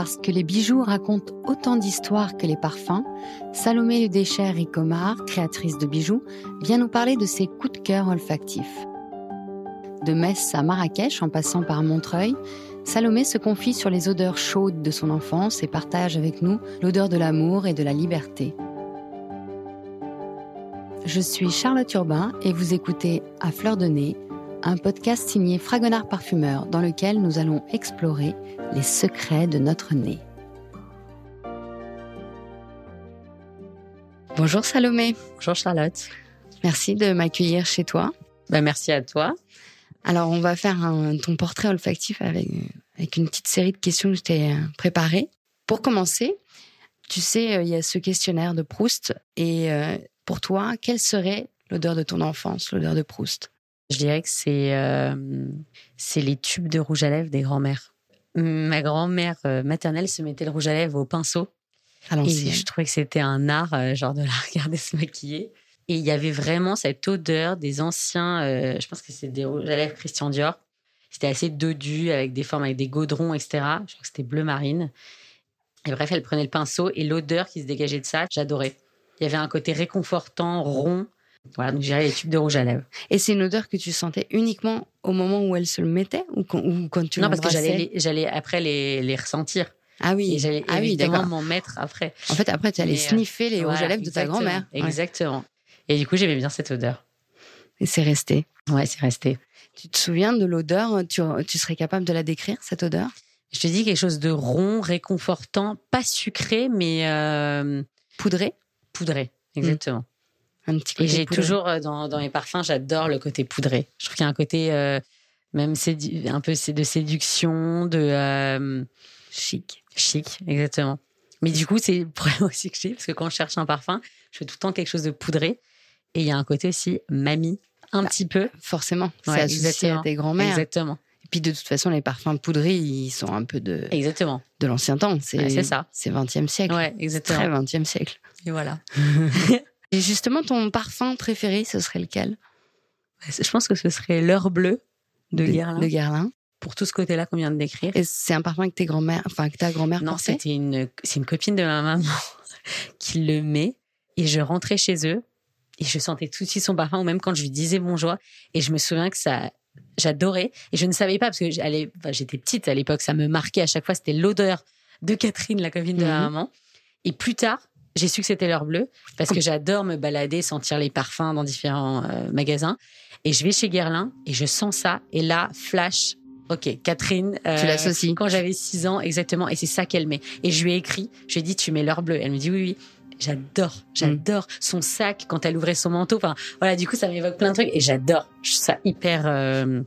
Parce que les bijoux racontent autant d'histoires que les parfums, Salomé Ludécher Ricomard, créatrice de bijoux, vient nous parler de ses coups de cœur olfactifs. De Metz à Marrakech en passant par Montreuil, Salomé se confie sur les odeurs chaudes de son enfance et partage avec nous l'odeur de l'amour et de la liberté. Je suis Charlotte Urbain et vous écoutez À fleur de nez, un podcast signé Fragonard Parfumeur dans lequel nous allons explorer les secrets de notre nez. Bonjour Salomé. Bonjour Charlotte. Merci de m'accueillir chez toi. Ben, merci à toi. Alors, on va faire un, ton portrait olfactif avec, avec une petite série de questions que je t'ai euh, préparées. Pour commencer, tu sais, euh, il y a ce questionnaire de Proust. Et euh, pour toi, quelle serait l'odeur de ton enfance, l'odeur de Proust? Je dirais que c'est c'est les tubes de rouge à lèvres des grands-mères. Ma grand-mère maternelle se mettait le rouge à lèvres au pinceau. et je trouvais que c'était un art, genre de la regarder se maquiller. Et il y avait vraiment cette odeur des anciens, euh, je pense que c'est des rouges à lèvres Christian Dior. C'était assez dodu, avec des formes, avec des gaudrons, etc. Je crois que c'était bleu marine. Et bref, elle prenait le pinceau et l'odeur qui se dégageait de ça, j'adorais. Il y avait un côté réconfortant, rond. Voilà, donc j'irais les tubes de rouge à lèvres. Et c'est une odeur que tu sentais uniquement au moment où elle se le mettait ou quand, ou quand tu Non, parce que j'allais après les, les ressentir. Ah oui, j'allais ah évidemment m'en mettre après. En fait, après, tu allais euh, sniffer les rouges à lèvres de ta grand-mère. Exactement. Et du coup, j'aimais bien cette odeur. Et c'est resté. Ouais, c'est resté. Tu te souviens de l'odeur? Tu, tu serais capable de la décrire, cette odeur? Je te dis quelque chose de rond, réconfortant, pas sucré, mais euh, poudré? Poudré, exactement. Un petit côté Et j'ai toujours euh, dans, dans mes parfums, j'adore le côté poudré. Je trouve qu'il y a un côté euh, même un peu de séduction, de chic. Chic, exactement. Mais du coup, c'est le problème aussi que j'ai, parce que quand je cherche un parfum, je fais tout le temps quelque chose de poudré. Et il y a un côté aussi mamie, un petit peu. Forcément, c'est associé à tes grands-mères. Exactement. Et puis de toute façon, les parfums poudrés, ils sont un peu de exactement de l'ancien temps. C'est ça. C'est 20e siècle. Ouais, exactement. Très 20e siècle. Et voilà. Et justement, ton parfum préféré, ce serait lequel? Je pense que ce serait l'heure bleue de, de Guerlain. Pour tout ce côté-là qu'on vient de décrire. Et c'est un parfum que tes grand-mères, enfin que ta grand-mère Non, c'était une, c'est une copine de ma maman qui le met. Et je rentrais chez eux et je sentais tout de suite son parfum, ou même quand je lui disais bonjour. Et je me souviens que ça, j'adorais. Et je ne savais pas, parce que j'étais petite à l'époque, ça me marquait à chaque fois, c'était l'odeur de Catherine, la copine de ma mhm. maman. Et plus tard, j'ai su que c'était l'heure bleue, parce que j'adore me balader, sentir les parfums dans différents euh, magasins. Et je vais chez Guerlain, et je sens ça. Et là, flash, Ok, Catherine. Euh, tu l'associes. Quand j'avais 6 ans, exactement. Et c'est ça qu'elle met. Et je lui ai écrit, je lui ai dit, tu mets l'heure bleue. Elle me dit, oui, oui. J'adore, j'adore son sac quand elle ouvrait son manteau. Enfin, voilà, du coup, ça m'évoque plein de trucs et j'adore. Je trouve ça hyper euh,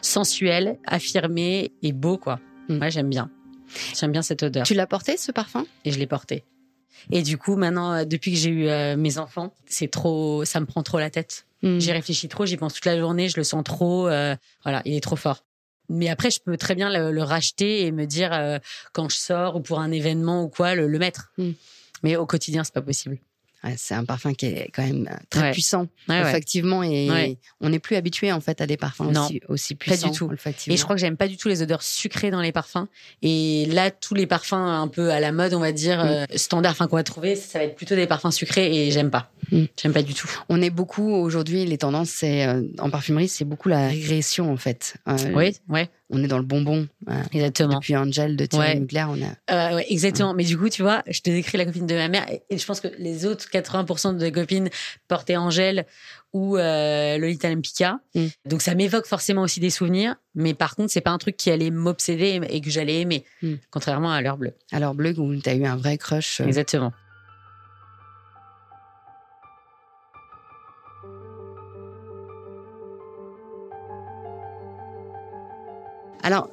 sensuel, affirmé et beau, quoi. Moi, mm. j'aime bien. J'aime bien cette odeur. Tu l'as porté, ce parfum? Et je l'ai porté. Et du coup, maintenant, euh, depuis que j'ai eu euh, mes enfants, c'est trop, ça me prend trop la tête. Mm. J'y réfléchis trop, j'y pense toute la journée, je le sens trop. voilà, il est trop fort. Mais après, je peux très bien le, racheter et me dire quand je sors ou pour un événement ou quoi, le, mettre. Mm. Mais au quotidien, c'est pas possible. C'est un parfum qui est quand même très puissant effectivement et on n'est plus habitué en fait à des parfums aussi, aussi puissants. Pas du tout. Et je crois que j'aime pas du tout les odeurs sucrées dans les parfums. Et là, tous les parfums un peu à la mode, on va dire mm. euh, standard, enfin qu'on va trouver, ça va être plutôt des parfums sucrés et j'aime pas. Mm. J'aime pas du tout. On est beaucoup aujourd'hui, les tendances, c'est euh, en parfumerie, c'est beaucoup la régression en fait. Euh, oui, ouais on est dans le bonbon. Euh, exactement. Depuis Angel de Thierry ouais. on a. Euh, ouais, exactement. Mais du coup, tu vois, je te décris la copine de ma mère et je pense que les autres 80% de copines portaient Angèle ou euh, Lolita Lempicka. Mm. Donc ça m'évoque forcément aussi des souvenirs, mais par contre, c'est pas un truc qui allait m'obséder et que j'allais aimer, mm. contrairement à l'heure bleue. À l'heure bleue, où tu as eu un vrai crush. Exactement. Alors,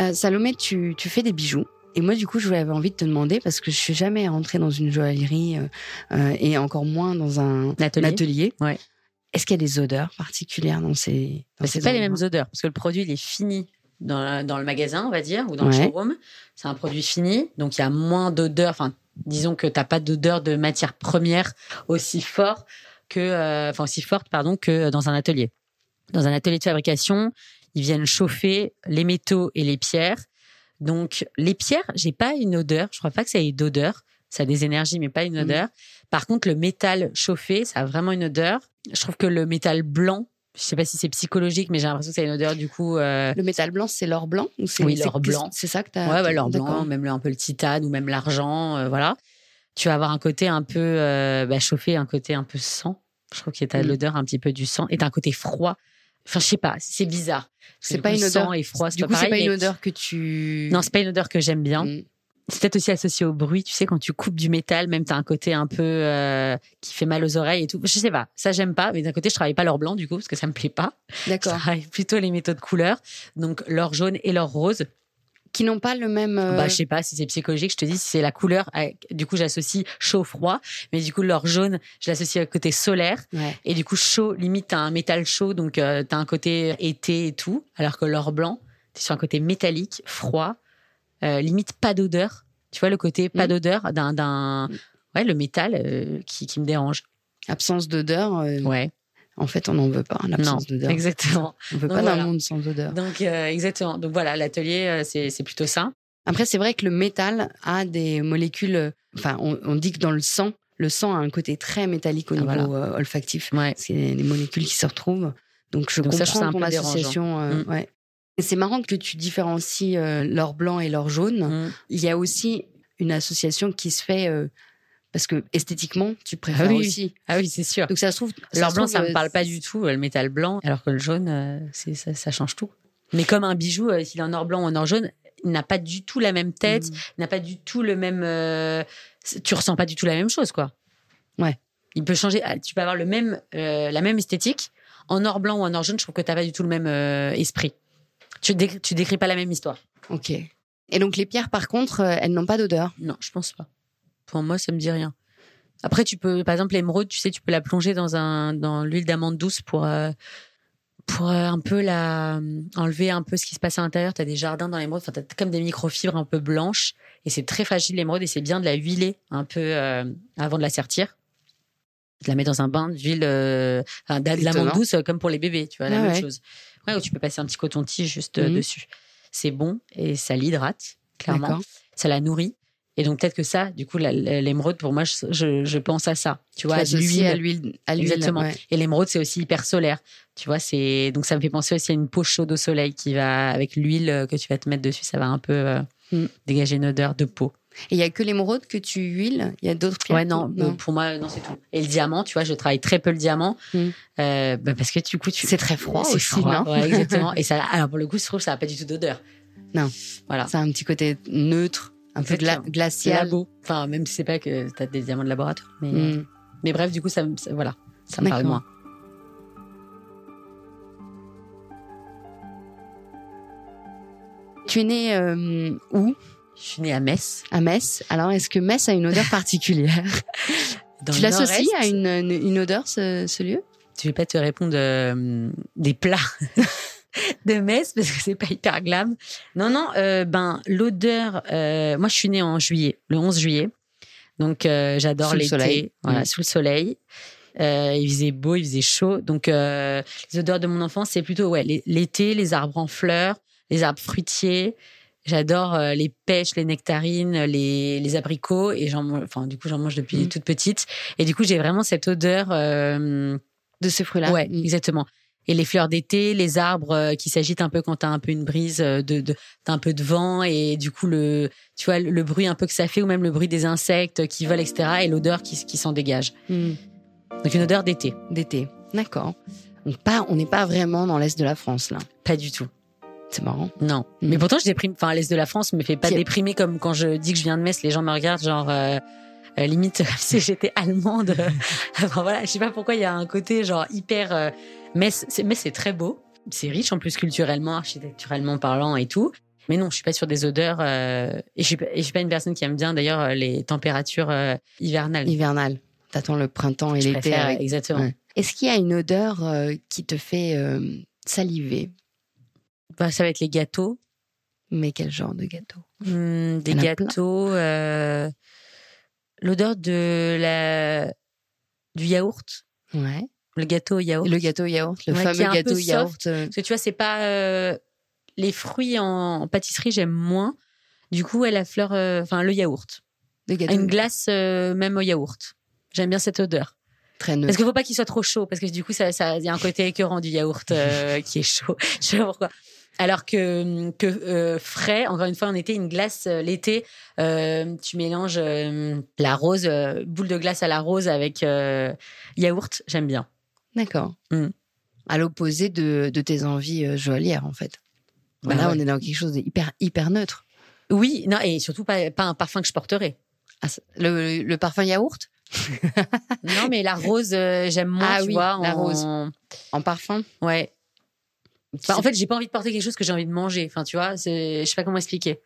euh, Salomé, tu, fais des bijoux. Et moi, du coup, je avais envie de te demander, parce que je suis jamais rentrée dans une joaillerie euh, euh, et encore moins dans un atelier. Ouais. Est-ce qu'il y a des odeurs particulières dans ces dans C'est pas les mêmes odeurs, parce que le produit, il est fini dans, dans le magasin, on va dire, ou dans le showroom. C'est un produit fini, donc il y a moins d'odeurs. Enfin, disons que t'as pas d'odeur de matière première aussi fort que, enfin aussi forte, pardon, que dans un atelier. Dans un atelier de fabrication, ils viennent chauffer les métaux et les pierres Donc, les pierres, j'ai pas une odeur. Je crois pas que ça ait d'odeur. Ça a des énergies, mais pas une mm. odeur. Par contre, le métal chauffé, ça a vraiment une odeur. Je trouve que le métal blanc, je sais pas si c'est psychologique, mais j'ai l'impression que ça a une odeur du coup. Euh, le métal blanc, c'est l'or blanc ou Oui, l'or blanc. C'est ça que tu as. Ouais, l'or blanc, même un peu le titane ou même l'argent, euh, voilà. Tu vas avoir un côté un peu euh, bah, chauffé, un côté un peu sang. Je trouve que tu as mm. l'odeur un petit peu du sang et tu un côté froid. Enfin, je sais pas, c'est bizarre. C'est pas une odeur. et froid, du coup, c'est pas une odeur que tu. Non, c'est pas une odeur que j'aime bien. Mm c'est peut-être aussi associé au bruit. Tu sais, quand tu coupes du métal, même tu as un côté un peu euh, qui fait mal aux oreilles et tout. Je sais pas, ça j'aime pas. Mais d'un côté, je travaille pas l'or blanc du coup parce que ça me plaît pas. D'accord. Je travaille plutôt les métaux de couleur, donc l'or jaune et l'or rose. Qui n'ont pas le même. Euh, bah, je sais pas si c'est psychologique. Je te dis si c'est la couleur. Du coup, j'associe chaud froid, mais du coup l'or jaune, je l'associe au côté solaire. Et du coup chaud, limite t'as un métal chaud, donc euh, tu as un côté été et tout, alors que l'or blanc, t'es sur un côté métallique, froid, limite pas d'odeur tu vois, le côté pas mm. d'odeur d'un, d'un, mm. ouais, le métal euh, qui, qui me dérange. Absence d'odeur. Euh, ouais. En fait, on n'en veut pas, l'absence d'odeur. Exactement. On veut pas d'un monde sans odeur. Donc, euh, exactement. Donc voilà, l'atelier, c'est, c'est plutôt ça. Après, c'est vrai que le métal a des molécules. Enfin, on, dit que dans le sang, le sang a un côté très métallique au ah, niveau olfactif. Ouais. C'est des molécules qui se retrouvent. Donc, je comprends ça, ton association. Mm. ouais. C'est marrant que tu différencies euh, l'or blanc et l'or jaune. Mm. Il y a aussi une association qui se fait euh, parce que esthétiquement, tu préfères ah oui, aussi. Ah oui, c'est sûr. Donc ça se trouve. L'or blanc, ça me euh, parle pas du tout, le métal blanc, alors que le jaune, c'est ça, ça, change tout. Mais comme un bijou, s'il est en or blanc ou en or jaune, il n'a pas du tout la même tête, mm. n'a pas du tout le même. tu ressens pas du tout la même chose, quoi. Ouais. Il peut changer. Ah, tu peux avoir le même, la même esthétique en or blanc ou en or jaune. Je trouve que t'as pas du tout le même esprit. Tu, tu décris pas la même histoire. Ok. Et donc les pierres, par contre, euh, elles n'ont pas d'odeur? Non, je pense pas. Pour moi, ça me dit rien. Après, tu peux, par exemple, l'émeraude, tu sais, tu peux la plonger dans un dans l'huile d'amande douce pour euh, pour euh, un peu la enlever un peu ce qui se passe à l'intérieur. Tu as des jardins dans l'émeraude, enfin, as comme des microfibres un peu blanches et c'est très fragile l'émeraude et c'est bien de la huiler un peu avant de la sertir. De la mettre dans un bain d'huile, de l'amande douce comme pour les bébés, tu vois, la ah même chose. Ouais, où tu peux passer un petit coton-tige juste euh, mhm. dessus. C'est bon et ça l'hydrate, clairement. Ça la nourrit. Et donc peut-être que ça, du coup, l'émeraude, pour moi, je, je, pense à ça. Tu vois, l'huile, à l'huile, exactement. Et l'émeraude, c'est aussi hyper solaire. Tu vois, c'est donc ça me fait penser aussi à une peau chaude au soleil qui va avec l'huile euh, que tu vas te mettre dessus, ça va un peu euh, mm. dégager une odeur de peau. Et il y a que l'émeraude que tu huiles? Il y a d'autres pierres Ouais, non, pour moi, non, c'est tout. Et le diamant, tu vois, je travaille très peu le diamant. Hmm. Euh, bah, parce que du coup, tu... c'est très froid c'est aussi, non? ouais, exactement. Et ça, alors pour le coup, je trouve que ça n'a pas du tout d'odeur. Non. Voilà. Ça a un petit côté neutre, un peu glacial. Labo. Enfin, même si c'est pas que tu as des diamants de laboratoire. Mais, hmm. mais bref, du coup, ça, voilà, ça me parle moins. Tu es né euh, où? Je suis née à Metz. À Metz. Alors, est-ce que Metz a une odeur particulière? Tu l'associes à une, une, odeur, ce, ce, lieu? Je vais pas te répondre euh, des plats de Metz parce que c'est pas hyper glam. Non, non. Euh, ben l'odeur. Euh, moi, je suis née en juillet, le 11 juillet. Donc, euh, j'adore l'été. Voilà, mmh. sous le soleil. Il faisait beau, il faisait chaud. Donc, les odeurs de mon enfance, c'est plutôt ouais l'été, les arbres en fleurs, les arbres fruitiers. J'adore les pêches, les nectarines, les, les abricots et j'en enfin du coup j'en mange depuis mm. toute petite et du coup j'ai vraiment cette odeur de ces fruits-là. Ouais, mm. exactement. Et les fleurs d'été, les arbres euh, qui s'agitent un peu quand t'as un peu une brise de, de t'as un peu de vent et du coup le tu vois le bruit un peu que ça fait ou même le bruit des insectes qui volent etc et l'odeur qui qui s'en dégage. Mm. Donc une odeur d'été. D'été, d'accord. On pas on n'est pas vraiment dans l'est de la France là. Pas du tout. C'est marrant. Non. Mm. Mais pourtant, je déprime. Enfin, l'Est de la France me fait pas déprimer comme quand je dis que je viens de Metz. Les gens me regardent genre, euh, euh limite, si j'étais allemande. enfin, voilà. Je sais pas pourquoi il y a un côté genre hyper, euh, Metz, c'est très beau. C'est riche en plus culturellement, architecturellement parlant et tout. Mais non, je suis pas sur des odeurs. Euh, et je suis pas, je suis pas une personne qui aime bien d'ailleurs euh, les températures hivernales. Hivernales. T'attends le printemps et l'été. Exactement. Est-ce qu'il y a une odeur qui te fait saliver? Bah, ça va être les gâteaux. Mais quel genre de gâteaux? Hmm, Des gâteaux. Euh, L'odeur de la du yaourt. Ouais. Le gâteau yaourt. Le gâteau yaourt, le fameux gâteau yaourt. Euh. Parce que tu vois, c'est pas euh, les fruits en, pâtisserie, j'aime moins. Du coup, elle la fleur, enfin le yaourt. Une glace même au yaourt. J'aime bien cette odeur. Très neutre. Parce qu'il faut pas qu'il soit trop chaud, parce que du coup, ça, ça, y a un côté écœurant du yaourt qui est chaud. Je sais pas pourquoi. Alors que, que euh, frais, encore une fois, on était une glace euh, l'été. Euh, tu mélanges la rose, boule de glace à la rose avec yaourt. J'aime bien. D'accord. Mm. À l'opposé de, tes envies joalières, en fait. Bah là, on est dans quelque chose d'hyper hyper neutre. Oui, non, et surtout pas, pas un parfum que je porterais. Ah, le, parfum yaourt? Non, mais la rose, j'aime moins, ah, tu oui, vois. La rose. En parfum? Ouais en fait, j'ai pas envie de porter quelque chose que j'ai envie de manger. Enfin, tu vois, je sais pas comment expliquer.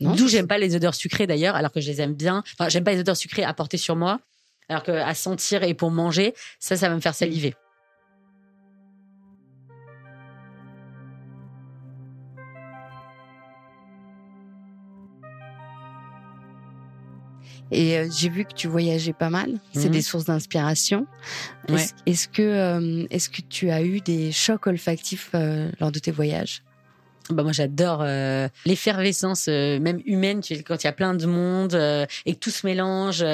D'où j'aime pas les odeurs sucrées d'ailleurs, alors que je les aime bien. Enfin, j'aime pas les odeurs sucrées à porter sur moi, alors que à sentir et pour manger, ça, ça va me faire saliver. Et euh, j'ai vu que tu voyageais pas mal. C'est des mhm. sources d'inspiration. Est-ce que euh, est-ce que tu as eu des chocs olfactifs euh, lors de tes voyages? Bah moi j'adore l'effervescence même humaine tu quand il y a plein de monde et que tout se mélange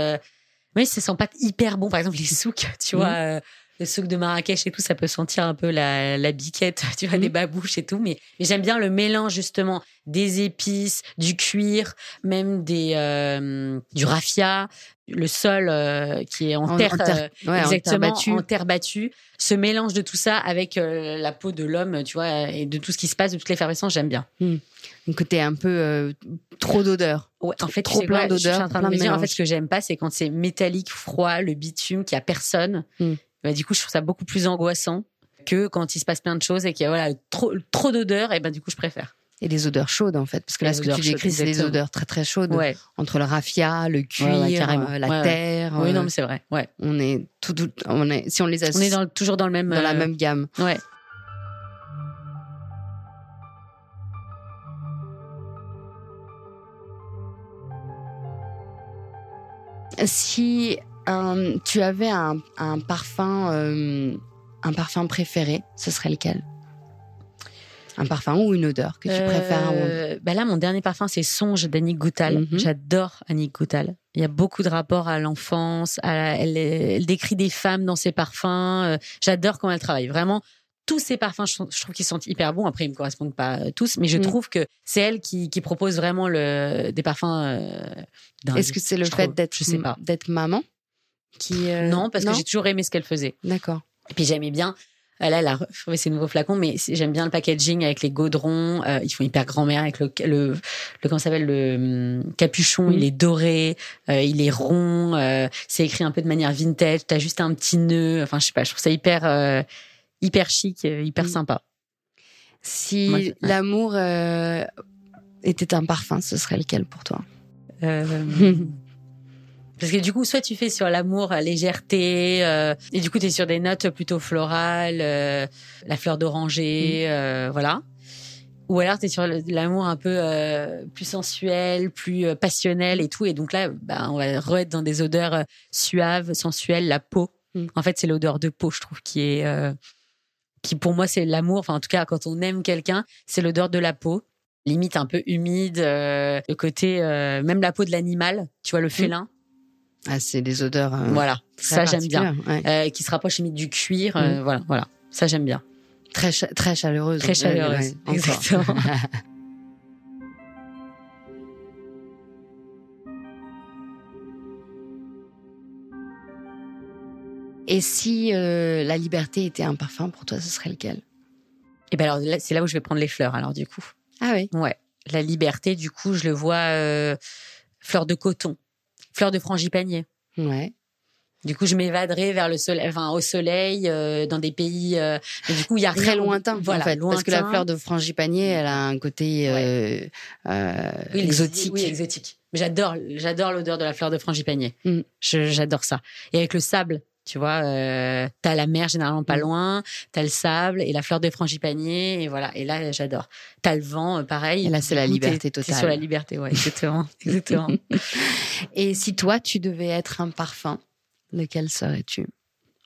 oui ça sent pas hyper bon par exemple les souks tu mhm. vois le souk de Marrakech et tout, ça peut sentir un peu la, la biquette, tu vois, des mhm. babouches et tout. Mais, mais j'aime bien le mélange justement des épices, du cuir, même des euh, du raffia, le sol euh, qui est en, terre, euh, exactement en terre, battue. Ce mélange de tout ça avec la peau de l'homme, tu vois, et de tout ce qui se passe, de toutes les effervescence, j'aime bien. Hmm. Un côté un peu trop d'odeur. Ouais, en fait, trop plein d'odeur. En fait, ce que j'aime pas, c'est quand c'est métallique, froid, le bitume, qu'il y a personne. Hmm. Bah, du coup, je trouve ça beaucoup plus angoissant que quand il se passe plein de choses et qu'il y a voilà, trop, trop d'odeurs. Et ben, du coup, je préfère. Et des odeurs chaudes, en fait. Parce que là, ce que tu décris, c'est des odeurs très, très chaudes. Entre le raffia, le cuir, euh, la terre. Oui, non, euh, mais c'est vrai. Ouais. On est tout, on est, si on les associe. On est toujours dans le même, dans la euh, même gamme. Ouais. Si euh, tu avais un, parfum, euh, un parfum préféré, ce serait lequel? Un parfum ou une odeur que tu préfères euh, bah Là, mon dernier parfum, c'est Songe d'Annick Goutal. Mhm. J'adore Annick Goutal. Il y a beaucoup de rapports à l'enfance. Elle, décrit des femmes dans ses parfums. J'adore quand elle travaille. Vraiment, tous ces parfums, je, trouve qu'ils sont hyper bons. Après, ils me correspondent pas tous, mais je mhm. trouve que c'est elle qui, propose vraiment le, des parfums. Est-ce que c'est le fait d'être, je sais pas, d'être maman? Euh, non, parce que j'ai toujours aimé ce qu'elle faisait. D'accord. Et puis j'aimais bien. Elle, elle a fait ses nouveaux flacons, mais j'aime bien le packaging avec les gaudrons. Euh, ils font hyper grand-mère avec le, le, le comment s'appelle le hum, capuchon. Il est doré, euh, il est rond. c'est écrit un peu de manière vintage. T'as juste un petit nœud. Enfin, je sais pas. Je trouve ça hyper hyper chic, hyper sympa. Si l'amour était un parfum, ce serait lequel pour toi? Parce que du coup, soit tu fais sur l'amour, la légèreté, euh, et du coup, tu es sur des notes plutôt florales, euh, la fleur d'oranger, mm. euh, voilà. Ou alors, tu es sur l'amour un peu plus sensuel, plus passionnel et tout. Et donc là, bah, on va re dans des odeurs suaves, sensuelles, la peau. Mm. En fait, c'est l'odeur de peau, je trouve, qui est... qui pour moi, c'est l'amour. Enfin, en tout cas, quand on aime quelqu'un, c'est l'odeur de la peau limite un peu humide, le côté même la peau de l'animal, tu vois le mm. félin, ah, c'est des odeurs. Euh, voilà, ça j'aime bien. Euh, qui se rapproche limite du cuir. Euh, mm. Voilà, voilà, ça j'aime bien. Très très chaleureuse. Très chaleureuse, exactement. Et si la liberté était un parfum pour toi, ce serait lequel? Et eh ben alors c'est là où je vais prendre les fleurs. Alors du coup. Ah oui. Ouais. La liberté, du coup, je le vois fleur de coton fleur de frangipanier. Ouais. Du coup, je m'évaderai vers le soleil, enfin au soleil, euh, dans des pays. Euh, du coup, il y a très lointain, voilà, en fait, parce que la fleur de frangipanier, elle a un côté euh, euh exotique. Oui, exotique. J'adore, j'adore l'odeur de la fleur de frangipanier. Mm. J'adore ça. Et avec le sable, tu vois, euh, t'as la mer généralement pas mm. loin, t'as le sable et la fleur de frangipanier et voilà. Et là, j'adore. T'as le vent, euh, pareil. Et là, c'est la liberté totale. C'est sur la liberté, ouais, exactement, exactement. et si toi, tu devais être un parfum, lequel serais-tu?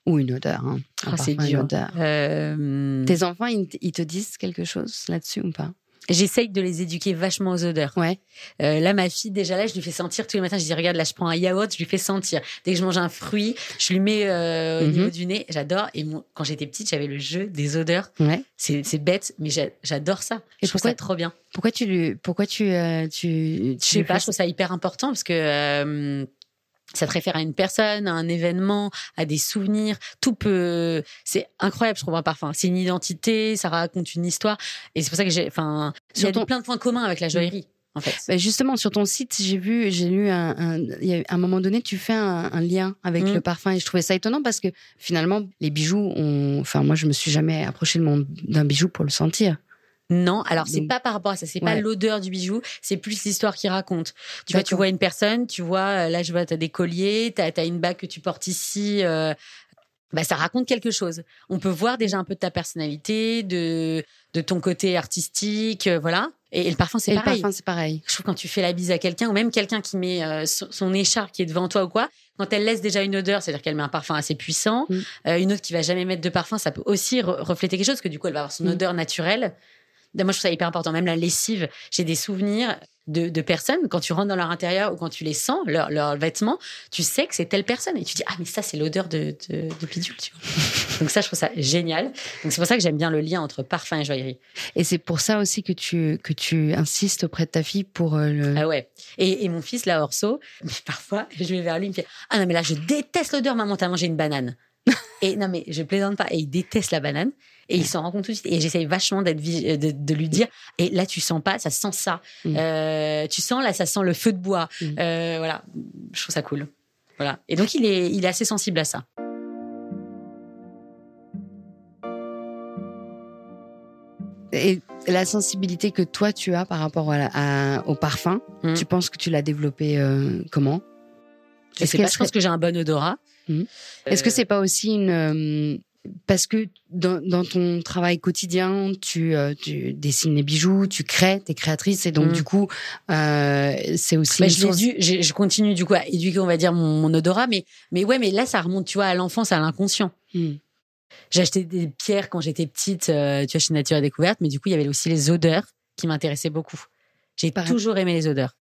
Ou une odeur hein. Ah, c'est dur. Euh... Tes enfants, ils te disent quelque chose là-dessus ou pas? J'essaye de les éduquer vachement aux odeurs. Ouais. Euh, là, ma fille, déjà là, je lui fais sentir tous les matins. Je dis, regarde, là, je prends un yaourt, je lui fais sentir. Dès que je mange un fruit, je lui mets euh, au niveau mhm. du nez. J'adore. Et quand j'étais petite, j'avais le jeu des odeurs. Ouais. C'est bête, mais j'adore ça. Et je trouve ça trop bien. Pourquoi tu lui, pourquoi tu, euh, tu, je sais pas, je trouve ça hyper important parce que euh, ça te réfère à une personne, à un événement, à des souvenirs. Tout peut. C'est incroyable, je trouve, un parfum. C'est une identité, ça raconte une histoire. Et c'est pour ça que j'ai. Enfin, il y a plein de points communs avec la joaillerie. En fait. Bah, justement, sur ton site, j'ai vu, j'ai lu un, un, y a, un moment donné, tu fais un, un lien avec mmh. le parfum et je trouvais ça étonnant parce que finalement, les bijoux, enfin, moi, je me suis jamais approché d'un bijou pour le sentir. Non, alors c'est pas par rapport à ça, c'est pas l'odeur du bijou, c'est plus l'histoire qui raconte. Tu vois, tu vois une personne, tu vois, euh, là je vois, t'as des colliers, t'as as une bague que tu portes ici, euh, bah ça raconte quelque chose. On peut voir déjà un peu de ta personnalité, de de ton côté artistique, euh, voilà. Et, le parfum c'est pareil. Le parfum c'est pareil. Je trouve quand tu fais la bise à quelqu'un ou même quelqu'un qui met son, écharpe qui est devant toi ou quoi, quand elle laisse déjà une odeur, c'est-à-dire qu'elle met un parfum assez puissant, mm. une autre qui va jamais mettre de parfum, ça peut aussi refléter quelque chose, que du coup elle va avoir son mm. odeur naturelle. Moi, je trouve ça hyper important. Même la lessive, j'ai des souvenirs de, de, personnes, quand tu rentres dans leur intérieur ou quand tu les sens, leurs leur vêtements, tu sais que c'est telle personne. Et tu dis, ah, mais ça, c'est l'odeur de, de, de bidule, tu vois. Donc ça, je trouve ça génial. Donc c'est pour ça que j'aime bien le lien entre parfum et joaillerie. Et c'est pour ça aussi que tu, que tu insistes auprès de ta fille pour euh, le... Ah ouais. Et, et mon fils, là, Orso, mais parfois, je vais vers lui, il me fait, ah non, mais là, je déteste l'odeur, maman, t'as mangé une banane. et non, mais je plaisante pas. Et il déteste la banane. Et il s'en rend compte tout de suite. Et j'essaye vachement d'être euh, de, de, lui dire. Et là, tu sens pas, ça sent ça. Mm. Euh, tu sens là, ça sent le feu de bois. Mm. Euh, voilà, je trouve ça cool. Voilà. Et donc il est, il est assez sensible à ça. Et la sensibilité que toi tu as par rapport à, au parfum, mm. tu penses que tu l'as développée comment? Je sais pas. Je pense que j'ai un bon odorat. Est-ce que c'est pas aussi une parce que dans, dans, ton travail quotidien, tu, euh, tu, dessines les bijoux, tu crées, t'es créatrice, et donc mm. du coup, euh, c'est aussi. Bah, je, je, je, continue du coup à éduquer, on va dire, mon, mon, odorat, mais mais ouais, mais là, ça remonte, tu vois, à l'enfance, à l'inconscient. Mm. J'ai acheté des pierres quand j'étais petite, euh, tu vois, chez Nature et Découverte, mais du coup, il y avait aussi les odeurs qui m'intéressaient beaucoup. J'ai toujours aimé les odeurs.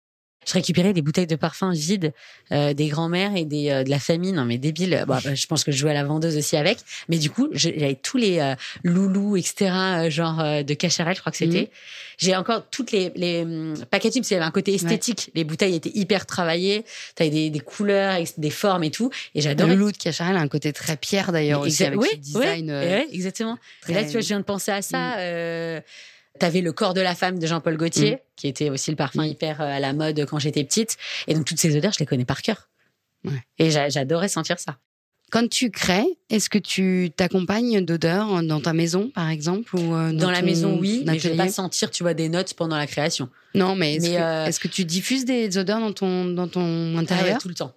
Je récupérais des bouteilles de parfum vides euh, des grands-mères et des euh, de la famille. Non mais débile. Bon, bah, je pense que je jouais à la vendeuse aussi avec. Mais du coup, j'avais tous les euh, loulous, etc. Euh, genre euh, de Cacharel, je crois que c'était. Mhm. J'ai encore toutes les les hum, packaging parce qu'il y avait un côté esthétique. Les bouteilles étaient hyper travaillées. T'avais des, des couleurs, des formes et tout. Et j'adore. Le loulou de Cacharel a un côté très pierre d'ailleurs aussi avec oui, design. Oui, exactement. Et là, tu vois, je viens de penser à ça. Mm. T'avais le corps de la femme de Jean-Paul Gaultier, mm. qui était aussi le parfum mm. hyper euh, à la mode quand j'étais petite. Et donc toutes ces odeurs, je les connais par cœur. Et j'adorais sentir ça. Quand tu crées, est-ce que tu t'accompagnes d'odeurs dans ta maison, par exemple, ou euh, dans, la maison, oui, mais je vais pas sentir, tu vois, des notes pendant la création. Non, mais est-ce que, euh, que, tu diffuses des odeurs dans ton dans ton ah intérieur? tout le temps.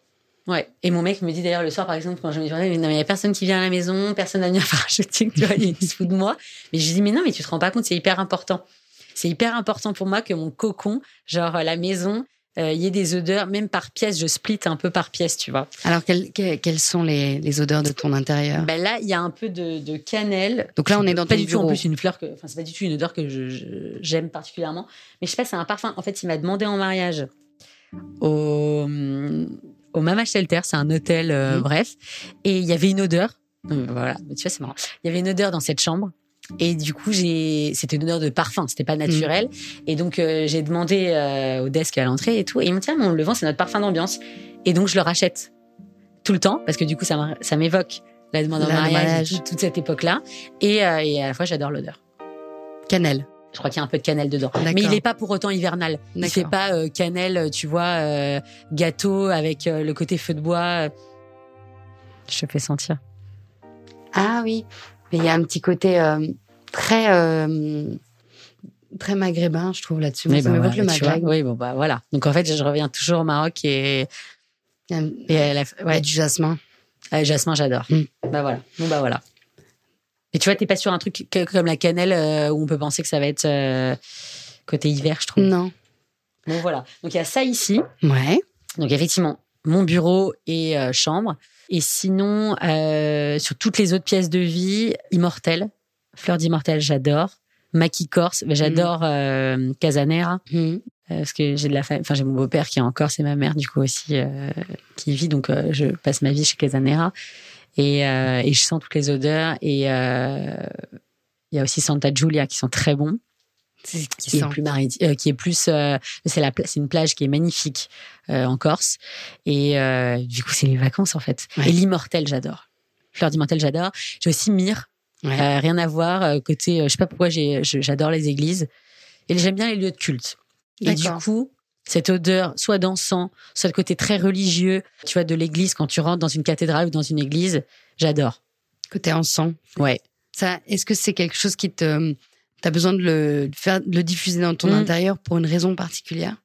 Ouais. Et mon mec me dit d'ailleurs le soir, par exemple, quand je me dis, non, mais il y a personne qui vient à la maison, personne n'a venir faire un shooting, tu vois, il se fout de moi. Mais je lui dis, mais non, mais tu te rends pas compte, c'est hyper important. C'est hyper important pour moi que mon cocon, genre la maison, euh, il y ait des odeurs, même par pièce, je split un peu par pièce, tu vois. Alors, quelles, quelles sont les, les, odeurs de ton intérieur? Ben Là, il y a un peu de, de, cannelle. Donc là, on est dans pas du tout en plus une fleur que, enfin, c'est pas du tout une odeur que j'aime particulièrement. Mais je sais pas, c'est un parfum. En fait, il m'a demandé en mariage au au Mama Shelter, c'est un hôtel, euh, mhm. bref. Et il y avait une odeur. Euh, voilà, tu vois, c'est marrant. Il y avait une odeur dans cette chambre. Et du coup, j'ai, c'était une odeur de parfum, c'était pas naturel. Mhm. Et donc, euh, j'ai demandé au desk à l'entrée et tout. Et ils m'ont dit, ah, mon, le vent, c'est notre parfum d'ambiance. Et donc, je le rachète tout le temps parce que du coup, ça, ça m'évoque la demande en mariage, toute, cette époque-là. Et, et à la fois, j'adore l'odeur. Cannelle. Je crois qu'il y a un peu de cannelle dedans. Mais il n'est pas pour autant hivernal. Il fait pas euh, cannelle, tu vois, euh, gâteau avec euh, le côté feu de bois. Je te fais sentir. Ah oui. Mais il y a un petit côté très très maghrébin, je trouve là-dessus. Bah le Maghreb. Oui, bon bah voilà. Donc en fait, je reviens toujours au Maroc et il y a, ouais. du jasmin. Ah, jasmin, j'adore. Mm. Bah voilà. Bon bah voilà. Mais tu vois, t'es pas sur un truc comme la cannelle euh, où on peut penser que ça va être euh, côté hiver, je trouve. Non. Bon, voilà. Donc, il y a ça ici. Ouais. Donc, effectivement, mon bureau et euh, chambre. Et sinon, sur toutes les autres pièces de vie, immortelles. Fleur d'immortelle, j'adore. maquis corse. J'adore mmh. Casanera. Mmh. Parce que j'ai de la enfin j'ai mon beau-père qui est en Corse et ma mère du coup aussi qui vit, donc je passe ma vie chez Casanera et, et je sens toutes les odeurs. Et il y a aussi Santa Giulia qui sont très bons qui, est plus euh, qui est plus euh, c'est la c'est une plage qui est magnifique euh, en Corse. Et du coup c'est les vacances en fait. Et l'immortel j'adore. Fleur d'immortel j'adore. J'ai aussi Myre rien à voir côté je sais pas pourquoi j'ai j'adore les églises. Et j'aime bien les lieux de culte. Et du coup cette odeur soit d'encens soit le côté très religieux. Tu vois de l'église quand tu rentres dans une cathédrale ou dans une église j'adore. Côté encens ouais. Ça est-ce que c'est quelque chose qui te tu as besoin de le, faire, de le diffuser dans ton mm. intérieur pour une raison particulière?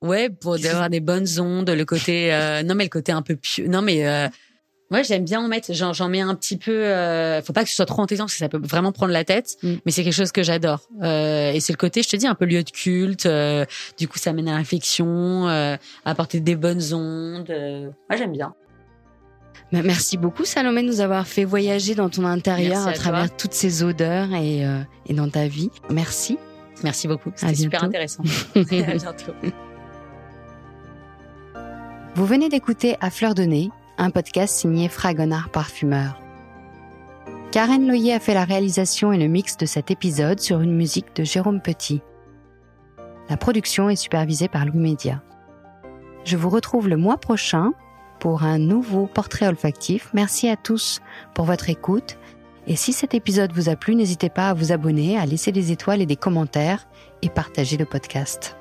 Ouais, pour avoir des bonnes ondes, le côté euh, non mais le côté un peu pieux. Non mais euh, moi j'aime bien en mettre j'en mets un petit peu euh, faut pas que ce soit trop entêtant parce que ça peut vraiment prendre la tête, mm. mais c'est quelque chose que j'adore. Euh, et c'est le côté je te dis un peu lieu de culte, euh, du coup ça mène à la réflexion, euh, à apporter des bonnes ondes. moi j'aime bien. Bah, merci beaucoup Salomé de nous avoir fait voyager dans ton intérieur à, travers toutes ces odeurs et, euh, et, dans ta vie. Merci. Merci beaucoup. C'était super intéressant. à bientôt. Vous venez d'écouter À fleur de nez, un podcast signé Fragonard Parfumeur. Karen Loyer a fait la réalisation et le mix de cet épisode sur une musique de Jérôme Petit. La production est supervisée par Louis Média. Je vous retrouve le mois prochain pour un nouveau portrait olfactif. Merci à tous pour votre écoute. Et si cet épisode vous a plu, n'hésitez pas à vous abonner, à laisser des étoiles et des commentaires et partager le podcast.